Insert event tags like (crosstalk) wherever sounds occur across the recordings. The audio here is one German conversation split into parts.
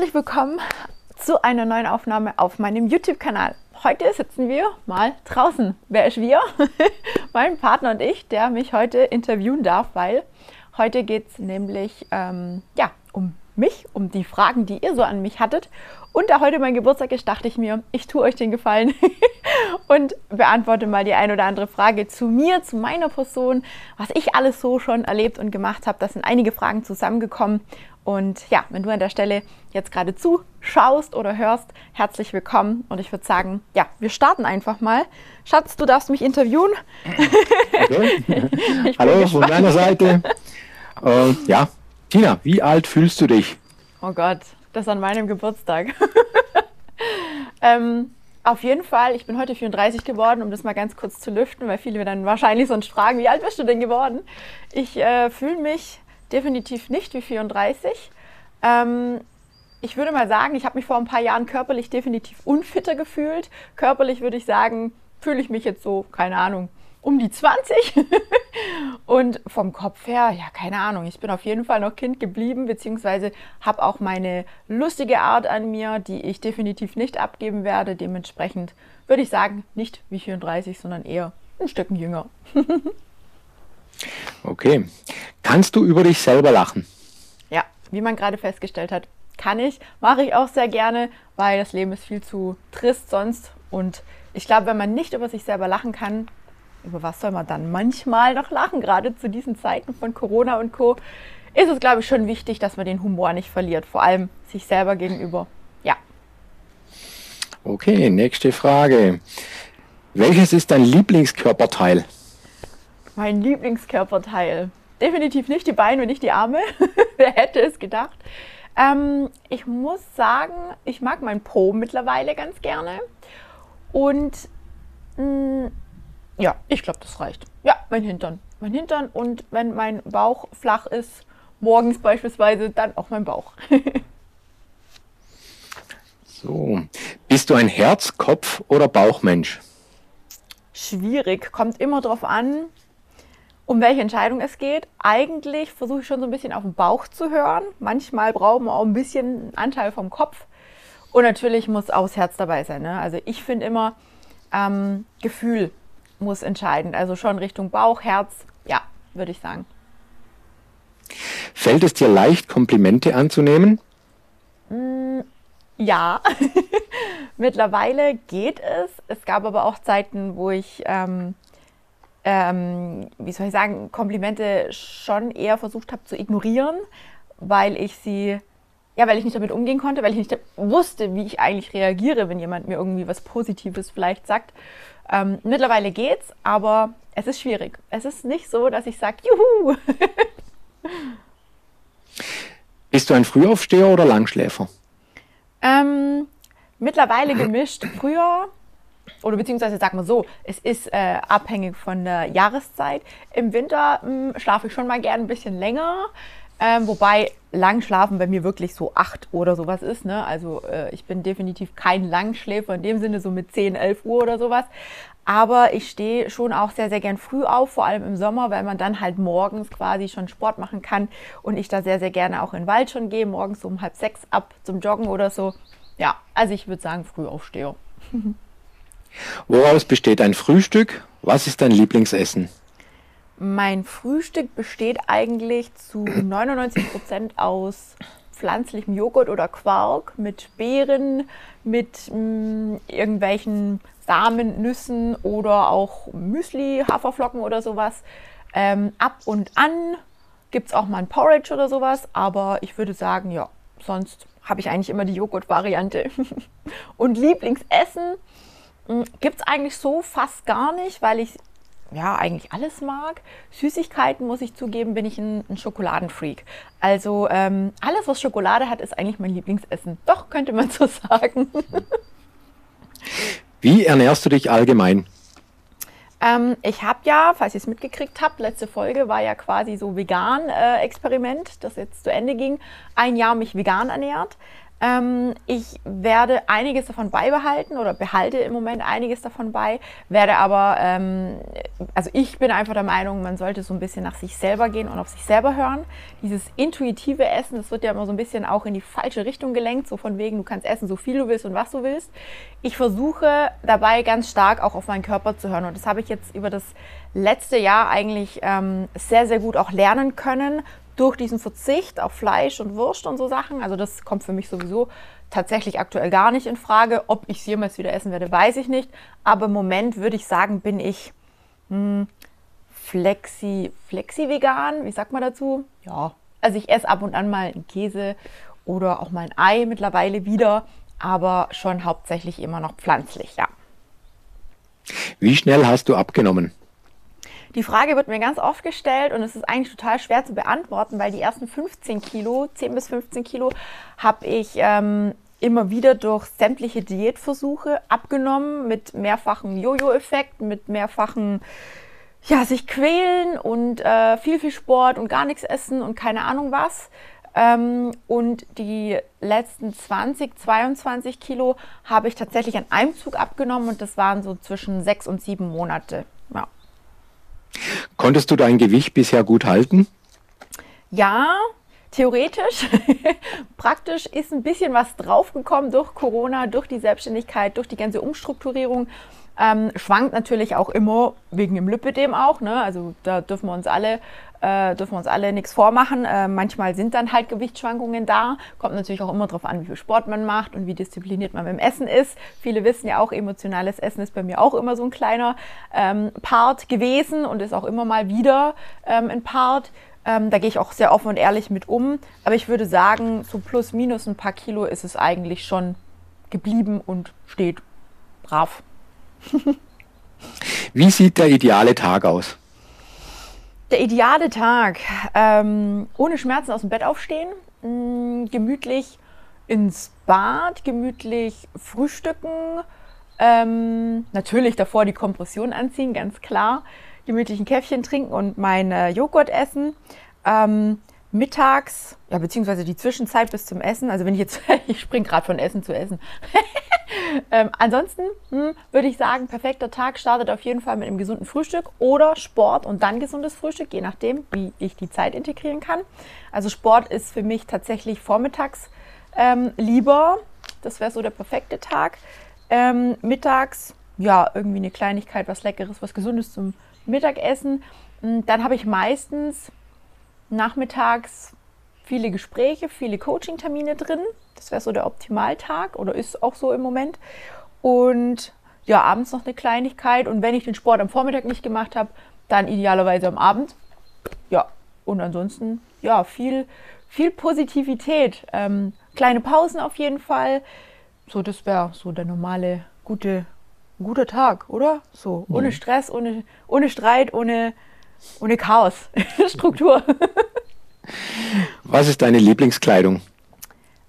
Herzlich willkommen zu einer neuen Aufnahme auf meinem YouTube-Kanal. Heute sitzen wir mal draußen. Wer ist wir? (laughs) mein Partner und ich, der mich heute interviewen darf, weil heute geht es nämlich ähm, ja, um mich, um die Fragen, die ihr so an mich hattet. Und da heute mein Geburtstag ist, dachte ich mir, ich tue euch den Gefallen (laughs) und beantworte mal die ein oder andere Frage zu mir, zu meiner Person, was ich alles so schon erlebt und gemacht habe. Da sind einige Fragen zusammengekommen. Und ja, wenn du an der Stelle jetzt gerade zuschaust oder hörst, herzlich willkommen. Und ich würde sagen, ja, wir starten einfach mal. Schatz, du darfst mich interviewen. (laughs) Hallo von meiner Seite. Äh, ja, Tina, wie alt fühlst du dich? Oh Gott, das an meinem Geburtstag. (laughs) ähm, auf jeden Fall, ich bin heute 34 geworden, um das mal ganz kurz zu lüften, weil viele mir dann wahrscheinlich sonst fragen, wie alt bist du denn geworden? Ich äh, fühle mich definitiv nicht wie 34. Ähm, ich würde mal sagen, ich habe mich vor ein paar Jahren körperlich definitiv unfitter gefühlt. Körperlich würde ich sagen, fühle ich mich jetzt so, keine Ahnung, um die 20. (laughs) und vom Kopf her, ja, keine Ahnung, ich bin auf jeden Fall noch Kind geblieben, beziehungsweise habe auch meine lustige Art an mir, die ich definitiv nicht abgeben werde. Dementsprechend würde ich sagen, nicht wie 34, sondern eher ein Stück jünger. (laughs) okay. Kannst du über dich selber lachen? Ja, wie man gerade festgestellt hat, kann ich. Mache ich auch sehr gerne, weil das Leben ist viel zu trist sonst. Und ich glaube, wenn man nicht über sich selber lachen kann, über was soll man dann manchmal noch lachen? Gerade zu diesen Zeiten von Corona und Co. ist es, glaube ich, schon wichtig, dass man den Humor nicht verliert, vor allem sich selber gegenüber. Ja. Okay, nächste Frage. Welches ist dein Lieblingskörperteil? Mein Lieblingskörperteil. Definitiv nicht die Beine und nicht die Arme. (laughs) Wer hätte es gedacht? Ähm, ich muss sagen, ich mag meinen Po mittlerweile ganz gerne. Und mh, mm, ja, ich glaube, das reicht. Ja, mein Hintern. Mein Hintern und wenn mein Bauch flach ist, morgens beispielsweise, dann auch mein Bauch. (laughs) so, bist du ein Herz-, Kopf- oder Bauchmensch? Schwierig, kommt immer darauf an, um welche Entscheidung es geht. Eigentlich versuche ich schon so ein bisschen auf den Bauch zu hören. Manchmal brauchen wir auch ein bisschen Anteil vom Kopf. Und natürlich muss auch das Herz dabei sein. Ne? Also ich finde immer, ähm, Gefühl muss entscheidend. Also schon Richtung Bauch, Herz, ja, würde ich sagen. Fällt es dir leicht, Komplimente anzunehmen? Mm, ja, (laughs) mittlerweile geht es. Es gab aber auch Zeiten, wo ich, ähm, ähm, wie soll ich sagen, Komplimente schon eher versucht habe zu ignorieren, weil ich sie, ja, weil ich nicht damit umgehen konnte, weil ich nicht wusste, wie ich eigentlich reagiere, wenn jemand mir irgendwie was Positives vielleicht sagt. Ähm, mittlerweile geht's, aber es ist schwierig. Es ist nicht so, dass ich sage, juhu. (laughs) Bist du ein Frühaufsteher oder Langschläfer? Ähm, mittlerweile (laughs) gemischt. Früher, oder beziehungsweise sag mal so, es ist äh, abhängig von der Jahreszeit. Im Winter hm, schlafe ich schon mal gern ein bisschen länger. Ähm, wobei lang schlafen bei mir wirklich so acht oder sowas ist. Ne? Also äh, ich bin definitiv kein Langschläfer in dem Sinne, so mit 10, 11 Uhr oder sowas. Aber ich stehe schon auch sehr, sehr gern früh auf, vor allem im Sommer, weil man dann halt morgens quasi schon Sport machen kann und ich da sehr, sehr gerne auch in den Wald schon gehe, morgens um halb sechs ab zum Joggen oder so. Ja, also ich würde sagen, früh aufstehe. (laughs) Woraus besteht ein Frühstück? Was ist dein Lieblingsessen? Mein Frühstück besteht eigentlich zu 99 Prozent aus pflanzlichem Joghurt oder Quark mit Beeren, mit mh, mm, irgendwelchen Samen, Nüssen oder auch Müsli, Haferflocken oder sowas. Ähm, ab und an gibt es auch mal ein Porridge oder sowas, aber ich würde sagen, ja, sonst habe ich eigentlich immer die Joghurt-Variante. (laughs) und Lieblingsessen gibt es eigentlich so fast gar nicht, weil ich ja, eigentlich alles mag. Süßigkeiten, muss ich zugeben, bin ich ein, ein Schokoladenfreak. Also ähm, alles, was Schokolade hat, ist eigentlich mein Lieblingsessen. Doch, könnte man so (laughs) sagen. Wie ernährst du dich allgemein? Ähm, ich habe ja, falls ihr es mitgekriegt habt, letzte Folge war ja quasi so Vegan-Experiment, äh, das jetzt zu Ende ging, ein Jahr mich vegan ernährt. Ähm, ich werde einiges davon beibehalten oder behalte im Moment einiges davon bei, werde aber, ähm, also ich bin einfach der Meinung, man sollte so ein bisschen nach sich selber gehen und auf sich selber hören. Dieses intuitive Essen, das wird ja immer so ein bisschen auch in die falsche Richtung gelenkt, so von wegen, du kannst essen, so viel du willst und was du willst. Ich versuche dabei ganz stark auch auf meinen Körper zu hören und das habe ich jetzt über das letzte Jahr eigentlich ähm, sehr, sehr gut auch lernen können durch diesen Verzicht auf Fleisch und Wurst und so Sachen. Also das kommt für mich sowieso tatsächlich aktuell gar nicht in Frage. Ob ich es jemals wieder essen werde, weiß ich nicht. Aber im Moment würde ich sagen, bin ich hm, flexi, flexi-vegan. Wie sagt man dazu? Ja, also ich esse ab und an mal einen Käse oder auch mal ein Ei mittlerweile wieder, aber schon hauptsächlich immer noch pflanzlich, ja. Wie schnell hast du abgenommen? Die Frage wird mir ganz oft gestellt und es ist eigentlich total schwer zu beantworten, weil die ersten 15 Kilo, 10 bis 15 Kilo, habe ich ähm, immer wieder durch sämtliche Diätversuche abgenommen mit mehrfachen Jojo-Effekt, mit mehrfachen ja, sich quälen und äh, viel, viel Sport und gar nichts essen und keine Ahnung was. Ähm, und die letzten 20, 22 Kilo habe ich tatsächlich an einem Zug abgenommen und das waren so zwischen sechs und sieben Monate. Ja. Konntest du dein Gewicht bisher gut halten? Ja, theoretisch. (laughs) Praktisch ist ein bisschen was draufgekommen durch Corona, durch die Selbstständigkeit, durch die ganze Umstrukturierung. Ähm, schwankt natürlich auch immer wegen dem Lipidem auch. Ne? Also da dürfen wir uns alle äh, dürfen wir uns alle nichts vormachen. Äh, manchmal sind dann halt Gewichtsschwankungen da. Kommt natürlich auch immer darauf an, wie viel Sport man macht und wie diszipliniert man beim Essen ist. Viele wissen ja auch, emotionales Essen ist bei mir auch immer so ein kleiner ähm, Part gewesen und ist auch immer mal wieder ähm, ein Part. Ähm, da gehe ich auch sehr offen und ehrlich mit um. Aber ich würde sagen, so plus minus ein paar Kilo ist es eigentlich schon geblieben und steht brav. (laughs) Wie sieht der ideale Tag aus? Der ideale Tag. Ähm, ohne Schmerzen aus dem Bett aufstehen, mh, mm, gemütlich ins Bad, gemütlich frühstücken, ähm, natürlich davor die Kompression anziehen, ganz klar, gemütlich ein Käffchen trinken und mein Joghurt essen. Ähm, mittags, ja, beziehungsweise die Zwischenzeit bis zum Essen, also wenn ich jetzt, (laughs) ich springe gerade von Essen zu Essen. (laughs) ähm, ansonsten hm, würde ich sagen, perfekter Tag startet auf jeden Fall mit einem gesunden Frühstück oder Sport und dann gesundes Frühstück, je nachdem, wie ich die Zeit integrieren kann. Also Sport ist für mich tatsächlich vormittags ähm, lieber. Das wäre so der perfekte Tag. Ähm, mittags, ja, irgendwie eine Kleinigkeit, was Leckeres, was Gesundes zum Mittagessen. Hm, dann habe ich meistens nachmittags viele Gespräche, viele Coaching-Termine drin. Das wäre so der Optimaltag oder ist auch so im Moment. Und ja, abends noch eine Kleinigkeit. Und wenn ich den Sport am Vormittag nicht gemacht habe, dann idealerweise am Abend. Ja, und ansonsten, ja, viel, viel Positivität. Ähm, kleine Pausen auf jeden Fall. So, das wäre so der normale, gute, guter Tag, oder? So, ohne mhm. Stress, ohne, ohne Streit, ohne ohne Chaos. (laughs) Struktur. (laughs) Was ist deine Lieblingskleidung?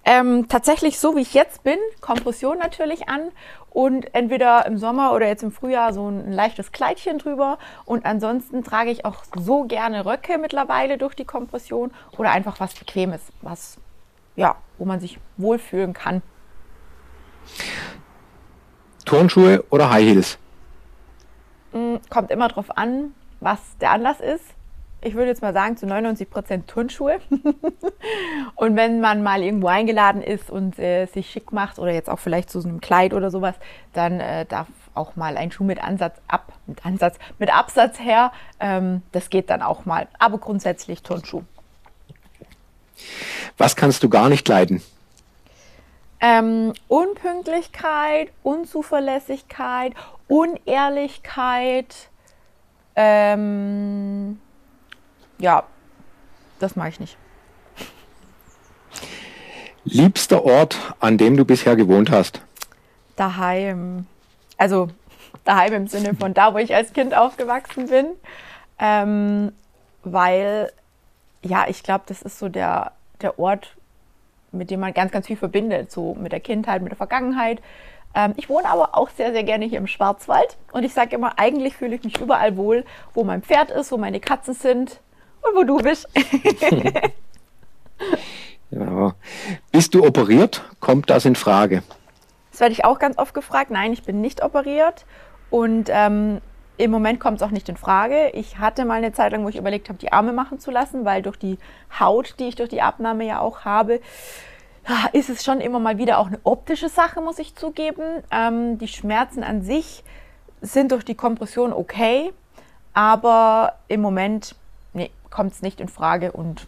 Ähm, tatsächlich so, wie ich jetzt bin, Kompression natürlich an und entweder im Sommer oder jetzt im Frühjahr so ein leichtes Kleidchen drüber. Und ansonsten trage ich auch so gerne Röcke mittlerweile durch die Kompression oder einfach was Bequemes, was, ja, wo man sich wohlfühlen kann. Turnschuhe oder High Heels? Mm, kommt immer drauf an, was der Anlass ist. Ich würde jetzt mal sagen, zu 99 Prozent Turnschuhe. (laughs) und wenn man mal irgendwo eingeladen ist und äh, sich schick macht oder jetzt auch vielleicht zu so einem Kleid oder sowas, dann äh, darf auch mal ein Schuh mit Ansatz ab, mit Ansatz, mit Absatz her. Ähm, das geht dann auch mal. Aber grundsätzlich Turnschuh. Was kannst du gar nicht leiden? Ähm, Unpünktlichkeit, Unzuverlässigkeit, Unehrlichkeit, ähm, ja, das mache ich nicht. Liebster Ort, an dem du bisher gewohnt hast? Daheim. Also daheim im Sinne von da, wo ich als Kind aufgewachsen bin. Ähm, weil, ja, ich glaube, das ist so der, der Ort, mit dem man ganz, ganz viel verbindet. So mit der Kindheit, mit der Vergangenheit. Ähm, ich wohne aber auch sehr, sehr gerne hier im Schwarzwald und ich sage immer, eigentlich fühle ich mich überall wohl, wo mein Pferd ist, wo meine Katzen sind und wo du bist. (laughs) genau. Bist du operiert? Kommt das in Frage? Das werde ich auch ganz oft gefragt. Nein, ich bin nicht operiert. Und ähm, im Moment kommt es auch nicht in Frage. Ich hatte mal eine Zeit lang, wo ich überlegt habe, die Arme machen zu lassen, weil durch die Haut, die ich durch die Abnahme ja auch habe, ist es schon immer mal wieder auch eine optische Sache, muss ich zugeben. Ähm, die Schmerzen an sich sind durch die Kompression okay, aber im Moment kommt es nicht in Frage und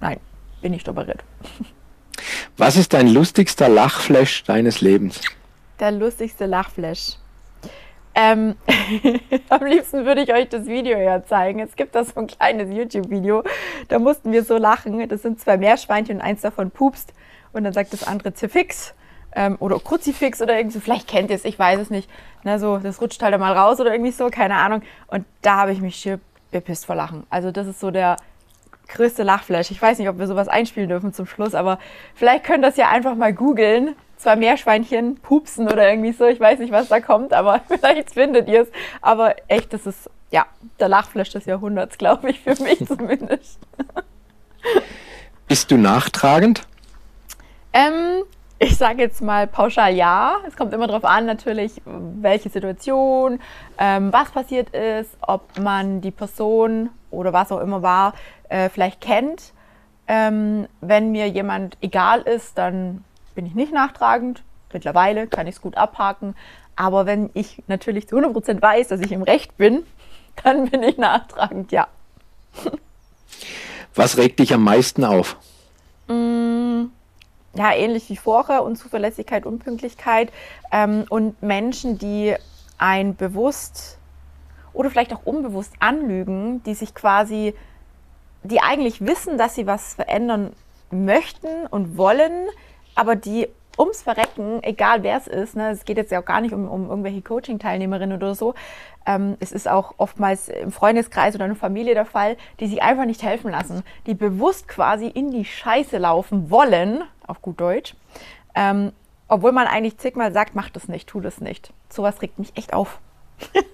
nein, bin nicht operiert. Was ist dein lustigster Lachflash deines Lebens? Der lustigste Lachflash. Ähm, (laughs) am liebsten würde ich euch das Video ja zeigen. Es gibt da so ein kleines YouTube-Video. Da mussten wir so lachen. Das sind zwei Meerschweinchen und eins davon pupst. Und dann sagt das andere Zifix ähm, oder Kruzifix oder irgendwie so. Vielleicht kennt ihr es, ich weiß es nicht. Na, so, das rutscht halt mal raus oder irgendwie so, keine Ahnung. Und da habe ich mich schier bepisst vor Lachen. Also das ist so der größte Lachflash. Ich weiß nicht, ob wir sowas einspielen dürfen zum Schluss, aber vielleicht könnt ihr das ja einfach mal googeln. Zwei Meerschweinchen pupsen oder irgendwie so. Ich weiß nicht, was da kommt, aber (laughs) vielleicht findet ihr es. Aber echt, das ist, ja, der Lachflash des Jahrhunderts, glaube ich, für mich (laughs) zumindest. Bist du nachtragend? Ähm, ich sage jetzt mal pauschal ja. Es kommt immer darauf an, natürlich, welche Situation, ähm, was passiert ist, ob man die Person oder was auch immer war, äh, vielleicht kennt. Ähm, wenn mir jemand egal ist, dann bin ich nicht nachtragend. Mittlerweile kann ich es gut abhaken. Aber wenn ich natürlich zu 100% weiß, dass ich im Recht bin, (laughs) dann bin ich nachtragend, ja. Was regt dich am meisten auf? Ja, ähnlich wie vorher, Unzuverlässigkeit, Unpünktlichkeit ähm, und Menschen, die ein bewusst oder vielleicht auch unbewusst anlügen, die sich quasi die eigentlich wissen, dass sie was verändern möchten und wollen, aber die ums Verrecken, egal wer es ist, ne, es geht jetzt ja auch gar nicht um, um irgendwelche Coaching-Teilnehmerinnen oder so, ähm, es ist auch oftmals im Freundeskreis oder in der Familie der Fall, die sich einfach nicht helfen lassen, die bewusst quasi in die Scheiße laufen wollen, auf gut Deutsch, ähm, obwohl man eigentlich zigmal sagt, mach das nicht, tu das nicht. Sowas regt mich echt auf. (laughs)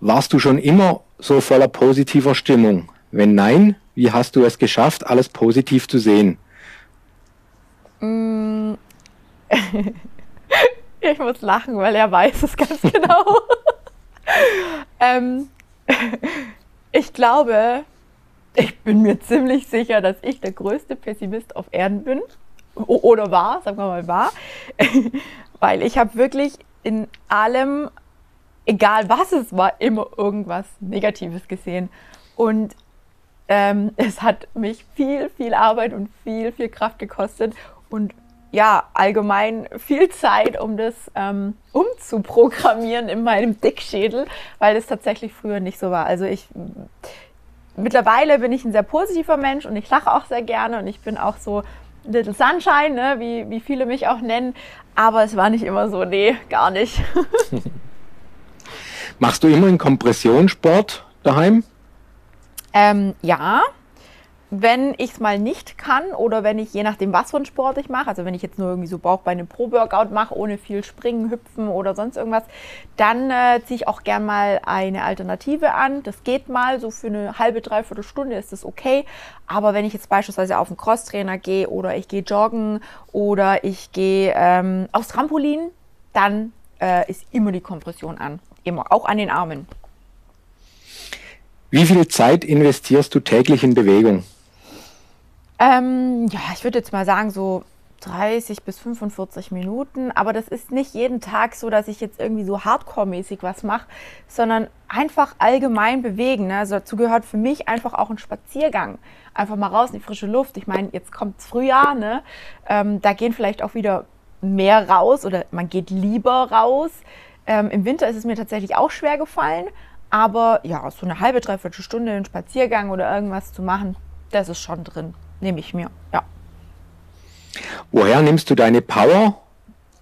Warst du schon immer so voller positiver Stimmung? Wenn nein, wie hast du es geschafft, alles positiv zu sehen? Mm. (laughs) ich muss lachen, weil er weiß es ganz (laughs) genau. ähm, (laughs) ich glaube, ich bin mir ziemlich sicher, dass ich der größte Pessimist auf Erden bin. O oder war, sagen wir mal war. weil ich habe wirklich in allem egal was es war, immer irgendwas Negatives gesehen. Und ähm, es hat mich viel, viel Arbeit und viel, viel Kraft gekostet und ja, allgemein viel Zeit, um das ähm, umzuprogrammieren in meinem Dickschädel, weil es tatsächlich früher nicht so war. Also ich mittlerweile bin ich ein sehr positiver Mensch und ich lache auch sehr gerne und ich bin auch so Little Sunshine, ne, wie, wie viele mich auch nennen. Aber es war nicht immer so, nee, gar nicht. (laughs) Machst du immer einen Kompressionssport daheim? Ähm, ja, wenn ich es mal nicht kann oder wenn ich, je nachdem, was für einen Sport ich mache, also wenn ich jetzt nur irgendwie so Bauchbeine Pro-Workout mache, ohne viel Springen, Hüpfen oder sonst irgendwas, dann äh, ziehe ich auch gern mal eine Alternative an. Das geht mal, so für eine halbe, dreiviertel Stunde ist das okay. Aber wenn ich jetzt beispielsweise auf einen Crosstrainer gehe oder ich gehe joggen oder ich gehe ähm, aufs Trampolin, dann äh, ist immer die Kompression an. Immer, auch an den Armen. Wie viel Zeit investierst du täglich in Bewegung? Ähm, ja, ich würde jetzt mal sagen, so 30 bis 45 Minuten. Aber das ist nicht jeden Tag so, dass ich jetzt irgendwie so hardcore-mäßig was mache, sondern einfach allgemein bewegen. Ne? Also dazu gehört für mich einfach auch ein Spaziergang. Einfach mal raus in die frische Luft. Ich meine, jetzt kommt Frühjahr, ne? Ähm, da gehen vielleicht auch wieder mehr raus oder man geht lieber raus. Ähm, Im Winter ist es mir tatsächlich auch schwer gefallen. Aber ja, so eine halbe, dreiviertel Stunde einen Spaziergang oder irgendwas zu machen, das ist schon drin. Nehme ich mir, ja. Woher nimmst du deine Power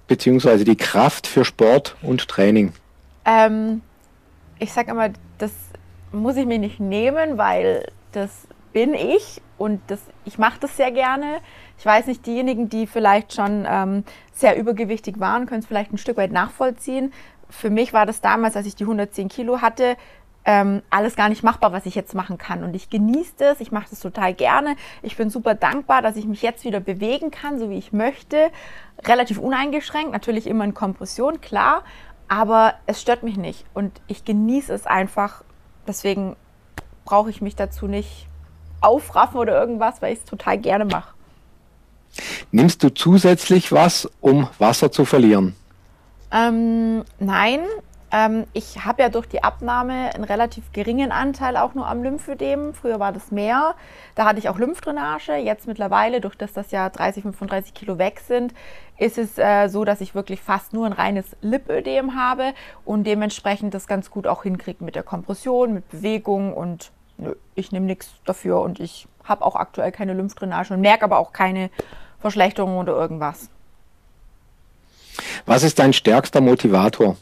bzw. die Kraft für Sport und Training? Ähm, ich sage immer, das muss ich mir nicht nehmen, weil das bin ich und das, ich mache das sehr gerne. Ich weiß nicht, diejenigen, die vielleicht schon ähm, sehr übergewichtig waren, können es vielleicht ein Stück weit nachvollziehen. Für mich war das damals, als ich die 110 Kilo hatte, ähm, alles gar nicht machbar, was ich jetzt machen kann. Und ich genieße das, ich mache das total gerne. Ich bin super dankbar, dass ich mich jetzt wieder bewegen kann, so wie ich möchte. Relativ uneingeschränkt, natürlich immer in Kompression, klar. Aber es stört mich nicht und ich genieße es einfach. Deswegen brauche ich mich dazu nicht aufraffen oder irgendwas, weil ich es total gerne mache. Nimmst du zusätzlich was, um Wasser zu verlieren? Ähm, nein, ähm, ich habe ja durch die Abnahme einen relativ geringen Anteil auch nur am Lymphödem. Früher war das mehr. Da hatte ich auch Lymphdrainage. Jetzt mittlerweile, durch das das ja 30, 35 Kilo weg sind, ist es äh, so, dass ich wirklich fast nur ein reines Lipödem habe und dementsprechend das ganz gut auch hinkriege mit der Kompression, mit Bewegung und nö, ich nehme nichts dafür und ich habe auch aktuell keine Lymphdrainage und merke aber auch keine Verschlechterung oder irgendwas. Was ist dein stärkster Motivator?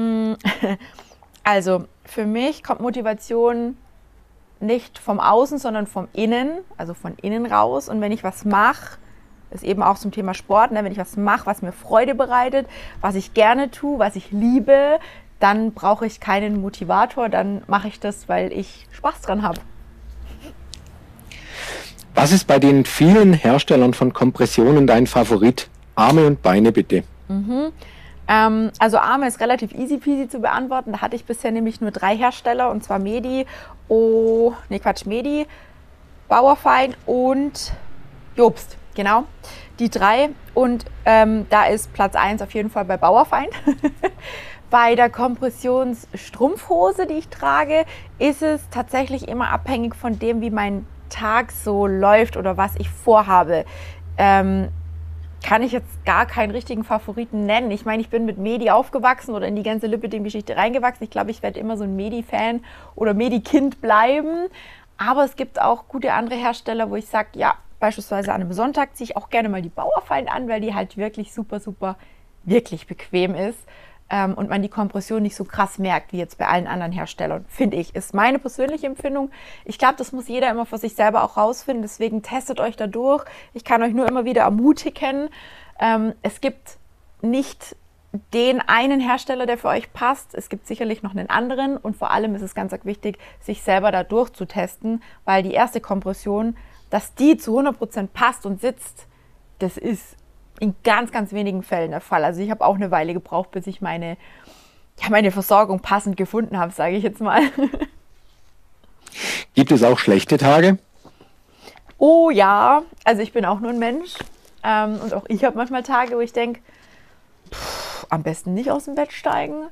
Mm, (laughs) also für mich kommt Motivation nicht vom Außen, sondern vom Innen, also von innen raus. Und wenn ich was mache, ist eben auch zum Thema Sport, ne? wenn ich was mache, was mir Freude bereitet, was ich gerne tue, was ich liebe, dann brauche ich keinen Motivator, dann mache ich das, weil ich Spaß dran habe. Was ist bei den vielen Herstellern von Kompressionen dein Favorit? Arme und Beine bitte. Mhm. Ähm, also Arme ist relativ easy peasy zu beantworten. Da hatte ich bisher nämlich nur drei Hersteller und zwar Medi, oh, nee Quatsch, Medi, Bauerfeind und Jobst. Genau, die drei. Und ähm, da ist Platz 1 auf jeden Fall bei Bauerfeind. (laughs) bei der Kompressionsstrumpfhose, die ich trage, ist es tatsächlich immer abhängig von dem, wie mein Tag so läuft oder was ich vorhabe. Ähm, kann ich jetzt gar keinen richtigen Favoriten nennen. Ich meine, ich bin mit Medi aufgewachsen oder in die ganze Lipidem-Geschichte reingewachsen. Ich glaube, ich werde immer so ein Medi-Fan oder Medi-Kind bleiben. Aber es gibt auch gute andere Hersteller, wo ich sage, ja, beispielsweise an einem Sonntag ziehe ich auch gerne mal die Bauerfeind an, weil die halt wirklich super, super, wirklich bequem ist ähm, und man die Kompression nicht so krass merkt wie jetzt bei allen anderen Herstellern, finde ich. Ist meine persönliche Empfindung. Ich glaube, das muss jeder immer für sich selber auch rausfinden. Deswegen testet euch da durch. Ich kann euch nur immer wieder ermutigen. Ähm, es gibt nicht den einen Hersteller, der für euch passt. Es gibt sicherlich noch einen anderen und vor allem ist es ganz wichtig, sich selber da durchzutesten, weil die erste Kompression, dass die zu 100% passt und sitzt, das ist in ganz, ganz wenigen Fällen der Fall. Also ich habe auch eine Weile gebraucht, bis ich meine, ja, meine Versorgung passend gefunden habe, sage ich jetzt mal. (laughs) Gibt es auch schlechte Tage? Oh ja, also ich bin auch nur ein Mensch. Ähm, und auch ich habe manchmal Tage, wo ich denke, am besten nicht aus dem Bett steigen.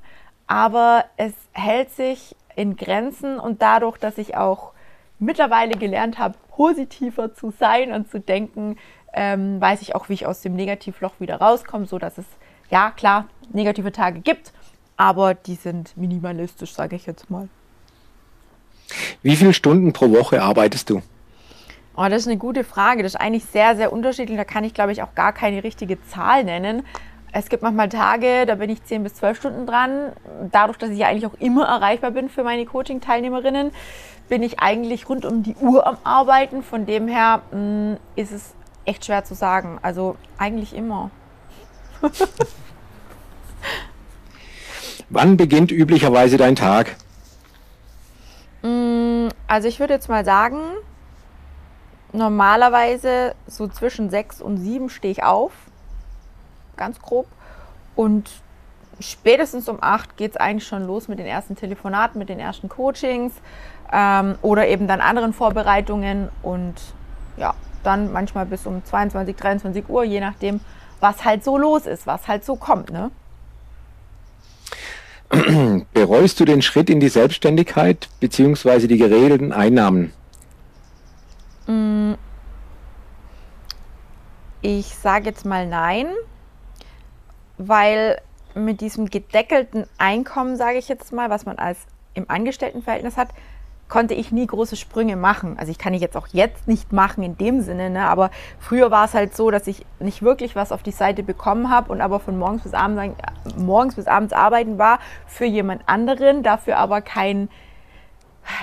Aber es hält sich in Grenzen und dadurch, dass ich auch mittlerweile gelernt habe, positiver zu sein und zu denken, ähm, weiß ich auch, wie ich aus dem Negativloch wieder rauskomme, so dass es, ja klar, negative Tage gibt, aber die sind minimalistisch, sage ich jetzt mal. Wie viele Stunden pro Woche arbeitest du? Oh, das ist eine gute Frage. Das ist eigentlich sehr, sehr unterschiedlich. Da kann ich, glaube ich, auch gar keine richtige Zahl nennen. Es gibt manchmal Tage, da bin ich 10 bis 12 Stunden dran. Dadurch, dass ich ja eigentlich auch immer erreichbar bin für meine Coaching-Teilnehmerinnen, bin ich eigentlich rund um die Uhr am Arbeiten. Von dem her mh, mm, ist es echt schwer zu sagen. Also eigentlich immer. (laughs) Wann beginnt üblicherweise dein Tag? Mm, also ich würde jetzt mal sagen, normalerweise so zwischen sechs und sieben stehe ich auf. Ganz grob. Und spätestens um acht geht es eigentlich schon los mit den ersten Telefonaten, mit den ersten Coachings ähm, oder eben dann anderen Vorbereitungen. Und ja, dann manchmal bis um 22, 23 Uhr, je nachdem, was halt so los ist, was halt so kommt. Ne? (clears throat) Bereust du den Schritt in die Selbstständigkeit bzw. die geregelten Einnahmen? Mm. Ich sage jetzt mal nein, weil mit diesem gedeckelten Einkommen, sage ich jetzt mal, was man als im Angestelltenverhältnis hat, konnte ich nie große Sprünge machen. Also ich kann ich jetzt auch jetzt nicht machen in dem Sinne, ne? aber früher war es halt so, dass ich nicht wirklich was auf die Seite bekommen habe und aber von morgens bis abends, morgens bis abends arbeiten war für jemand anderen, dafür aber kein,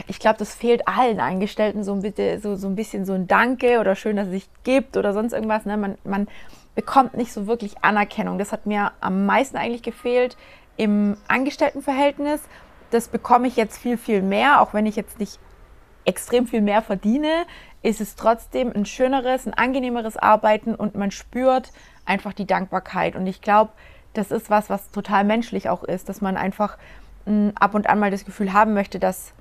ich glaube, das fehlt allen Angestellten so ein, bisschen, so, so ein bisschen so ein Danke oder schön, dass es sich gibt oder sonst irgendwas. Ne? Man, man bekommt nicht so wirklich Anerkennung. Das hat mir am meisten eigentlich gefehlt im Angestelltenverhältnis das bekomme ich jetzt viel, viel mehr, auch wenn ich jetzt nicht extrem viel mehr verdiene, ist es trotzdem ein schöneres, ein angenehmeres Arbeiten und man spürt einfach die Dankbarkeit. Und ich glaube, das ist was, was total menschlich auch ist, dass man einfach mh, ab und an mal das Gefühl haben möchte, dass,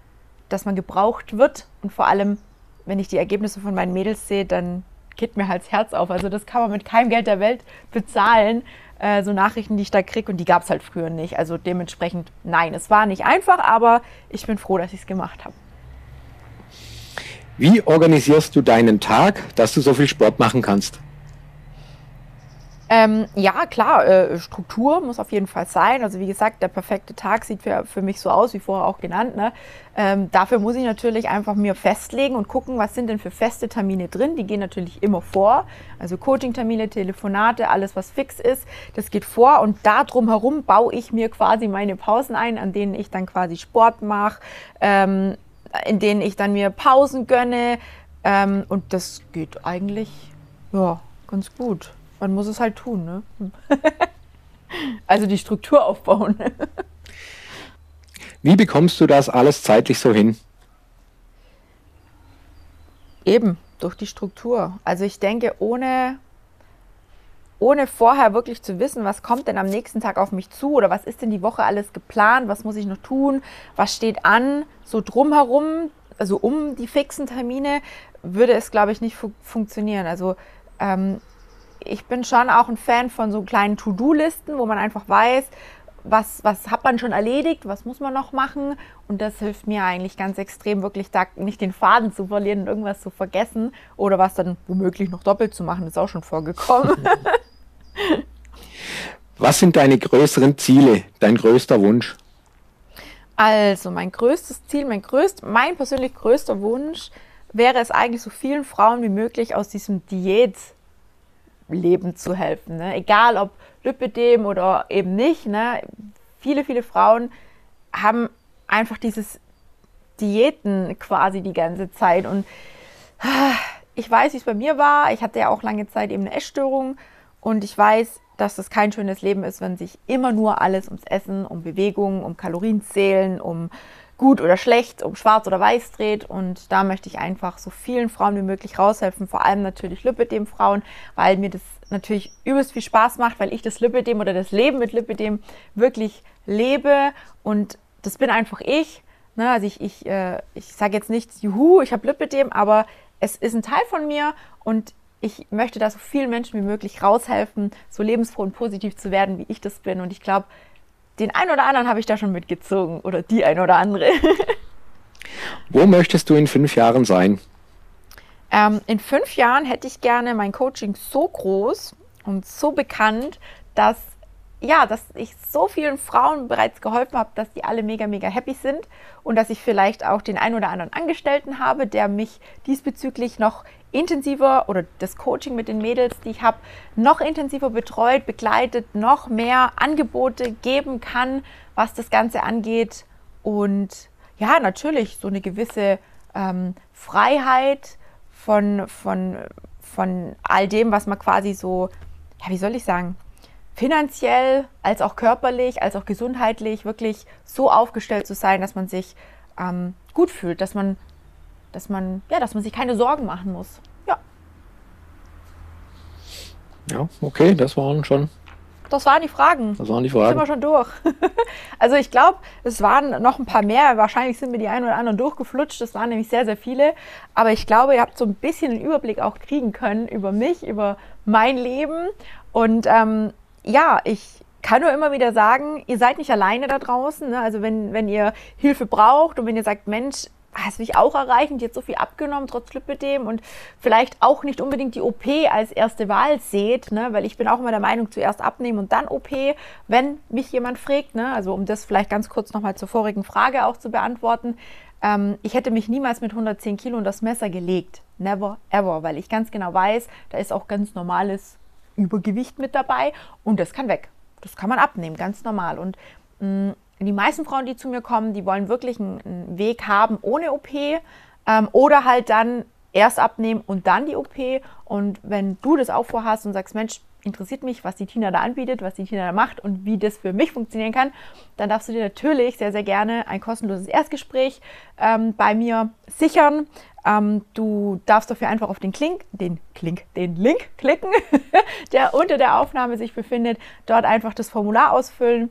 dass man gebraucht wird. Und vor allem, wenn ich die Ergebnisse von meinen Mädels sehe, dann geht mir halt das Herz auf. Also das kann man mit keinem Geld der Welt bezahlen. Äh, so Nachrichten, die ich da kriege und die gab es halt früher nicht. Also dementsprechend nein, es war nicht einfach, aber ich bin froh, dass ich es gemacht habe. Wie organisierst du deinen Tag, dass du so viel Sport machen kannst? Ähm, ja, klar, äh, Struktur muss auf jeden Fall sein. Also wie gesagt, der perfekte Tag sieht für, für mich so aus, wie vorher auch genannt. Ne? Ähm, dafür muss ich natürlich einfach mir festlegen und gucken, was sind denn für feste Termine drin. Die gehen natürlich immer vor. Also Coaching-Termine, Telefonate, alles, was fix ist, das geht vor. Und da drumherum baue ich mir quasi meine Pausen ein, an denen ich dann quasi Sport mache, ähm, in denen ich dann mir Pausen gönne. Ähm, und das geht eigentlich ja, ganz gut man muss es halt tun. Ne? (laughs) also die Struktur aufbauen. Wie bekommst du das alles zeitlich so hin? Eben, durch die Struktur. Also ich denke, ohne, ohne vorher wirklich zu wissen, was kommt denn am nächsten Tag auf mich zu oder was ist denn die Woche alles geplant, was muss ich noch tun, was steht an, so drumherum, also um die fixen Termine, würde es, glaube ich, nicht fu funktionieren. Also ähm, ich bin schon auch ein Fan von so kleinen To-Do-Listen, wo man einfach weiß, was, was hat man schon erledigt, was muss man noch machen. Und das hilft mir eigentlich ganz extrem, wirklich da nicht den Faden zu verlieren und irgendwas zu vergessen oder was dann womöglich noch doppelt zu machen, ist auch schon vorgekommen. (laughs) was sind deine größeren Ziele, dein größter Wunsch? Also, mein größtes Ziel, mein, größt, mein persönlich größter Wunsch wäre es eigentlich, so vielen Frauen wie möglich aus diesem Diät- Leben zu helfen. Ne? Egal ob Lipidem oder eben nicht. Ne? Viele, viele Frauen haben einfach dieses Diäten quasi die ganze Zeit. Und ich weiß, wie es bei mir war. Ich hatte ja auch lange Zeit eben eine Essstörung. Und ich weiß, dass das kein schönes Leben ist, wenn sich immer nur alles ums Essen, um Bewegung, um Kalorienzählen, um gut oder schlecht, um schwarz oder weiß dreht. Und da möchte ich einfach so vielen Frauen wie möglich raushelfen, vor allem natürlich Lipidem-Frauen, weil mir das natürlich übelst viel Spaß macht, weil ich das Lipidem oder das Leben mit Lipidem wirklich lebe. Und das bin einfach ich. Ne? Also ich, ich, äh, ich sage jetzt nicht, juhu, ich habe Lipidem, aber es ist ein Teil von mir und ich möchte da so vielen Menschen wie möglich raushelfen, so lebensfroh und positiv zu werden, wie ich das bin. Und ich glaube, den einen oder anderen habe ich da schon mitgezogen oder die ein oder andere. (laughs) Wo möchtest du in fünf Jahren sein? Ähm, in fünf Jahren hätte ich gerne mein Coaching so groß und so bekannt, dass ja, dass ich so vielen Frauen bereits geholfen habe, dass die alle mega, mega happy sind und dass ich vielleicht auch den einen oder anderen Angestellten habe, der mich diesbezüglich noch intensiver oder das Coaching mit den Mädels, die ich habe, noch intensiver betreut, begleitet, noch mehr Angebote geben kann, was das Ganze angeht. Und ja, natürlich so eine gewisse ähm, Freiheit von, von, von all dem, was man quasi so, ja, wie soll ich sagen, finanziell als auch körperlich, als auch gesundheitlich wirklich so aufgestellt zu sein, dass man sich ähm, gut fühlt, dass man dass man, ja, dass man sich keine Sorgen machen muss. Ja. Ja, okay, das waren schon. Das waren die Fragen. Das waren die Fragen. Sind wir schon durch. (laughs) also ich glaube, es waren noch ein paar mehr. Wahrscheinlich sind mir die einen oder anderen durchgeflutscht. Das waren nämlich sehr, sehr viele. Aber ich glaube, ihr habt so ein bisschen einen Überblick auch kriegen können über mich, über mein Leben. Und ähm, ja, ich kann nur immer wieder sagen, ihr seid nicht alleine da draußen. Ne? Also wenn, wenn ihr Hilfe braucht und wenn ihr sagt, Mensch, das will ich auch erreichen, die hat so viel abgenommen, trotz Lipidem und vielleicht auch nicht unbedingt die OP als erste Wahl seht, ne? weil ich bin auch immer der Meinung, zuerst abnehmen und dann OP, wenn mich jemand fragt, ne? also um das vielleicht ganz kurz nochmal zur vorigen Frage auch zu beantworten, ähm, ich hätte mich niemals mit 110 Kilo in das Messer gelegt, never ever, weil ich ganz genau weiß, da ist auch ganz normales Übergewicht mit dabei und das kann weg, das kann man abnehmen, ganz normal und mh, mm, die meisten Frauen, die zu mir kommen, die wollen wirklich einen, einen Weg haben ohne OP ähm, oder halt dann erst abnehmen und dann die OP. Und wenn du das auch vorhast und sagst, Mensch, interessiert mich, was die Tina da anbietet, was die Tina da macht und wie das für mich funktionieren kann, dann darfst du dir natürlich sehr, sehr gerne ein kostenloses Erstgespräch ähm, bei mir sichern. Ähm, du darfst dafür einfach auf den Klink, den Klink, den Link klicken, (laughs) der unter der Aufnahme sich befindet, dort einfach das Formular ausfüllen.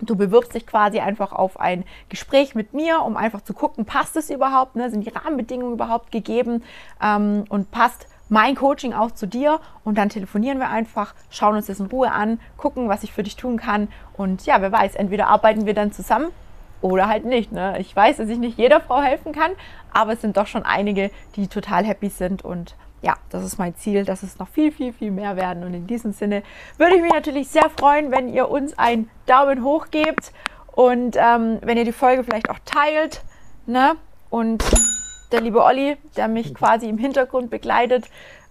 Du bewirbst dich quasi einfach auf ein Gespräch mit mir, um einfach zu gucken, passt es überhaupt, ne? sind die Rahmenbedingungen überhaupt gegeben? Ähm, und passt mein Coaching auch zu dir? Und dann telefonieren wir einfach, schauen uns das in Ruhe an, gucken, was ich für dich tun kann. Und ja, wer weiß, entweder arbeiten wir dann zusammen oder halt nicht. Ne? Ich weiß, dass ich nicht jeder Frau helfen kann, aber es sind doch schon einige, die total happy sind und ja, das ist mein Ziel, dass es noch viel, viel, viel mehr werden. Und in diesem Sinne würde ich mich natürlich sehr freuen, wenn ihr uns einen Daumen hoch gebt und ähm, wenn ihr die Folge vielleicht auch teilt. Ne? Und der liebe Olli, der mich quasi im Hintergrund begleitet,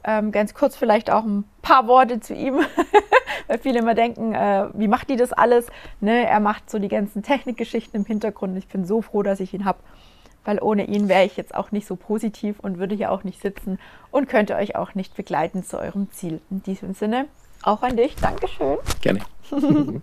ähm, ganz kurz vielleicht auch ein paar Worte zu ihm, (laughs) weil viele immer denken, äh, wie macht die das alles? Ne? Er macht so die ganzen Technikgeschichten im Hintergrund. Ich bin so froh, dass ich ihn habe weil ohne ihn wäre ich jetzt auch nicht so positiv und würde hier auch nicht sitzen und könnte euch auch nicht begleiten zu eurem Ziel. In diesem Sinne, auch an dich, Dankeschön. Gerne. (laughs)